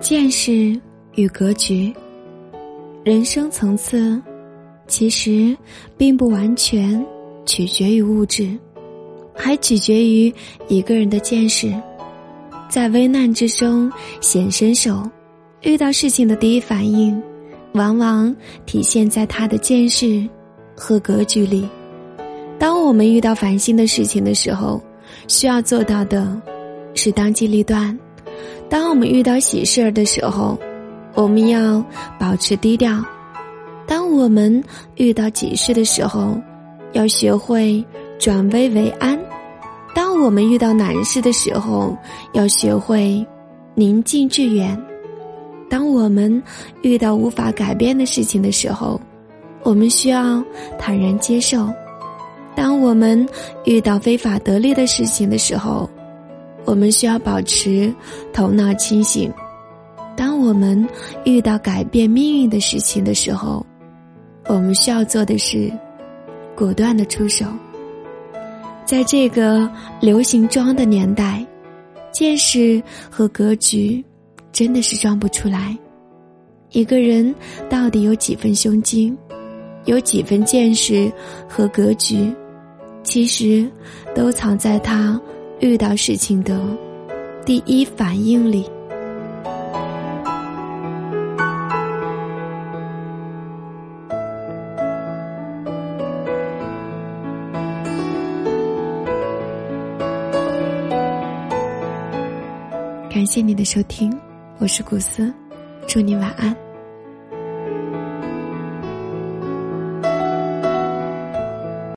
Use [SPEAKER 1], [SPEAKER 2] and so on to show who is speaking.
[SPEAKER 1] 见识与格局，人生层次其实并不完全取决于物质，还取决于一个人的见识。在危难之中显身手，遇到事情的第一反应，往往体现在他的见识和格局里。当我们遇到烦心的事情的时候，需要做到的是当机立断。当我们遇到喜事儿的时候，我们要保持低调；当我们遇到急事的时候，要学会转危为安；当我们遇到难事的时候，要学会宁静致远；当我们遇到无法改变的事情的时候，我们需要坦然接受；当我们遇到非法得利的事情的时候，我们需要保持头脑清醒。当我们遇到改变命运的事情的时候，我们需要做的是果断的出手。在这个流行装的年代，见识和格局真的是装不出来。一个人到底有几分胸襟，有几分见识和格局，其实都藏在他。遇到事情的第一反应里，感谢你的收听，我是古斯，祝你晚安。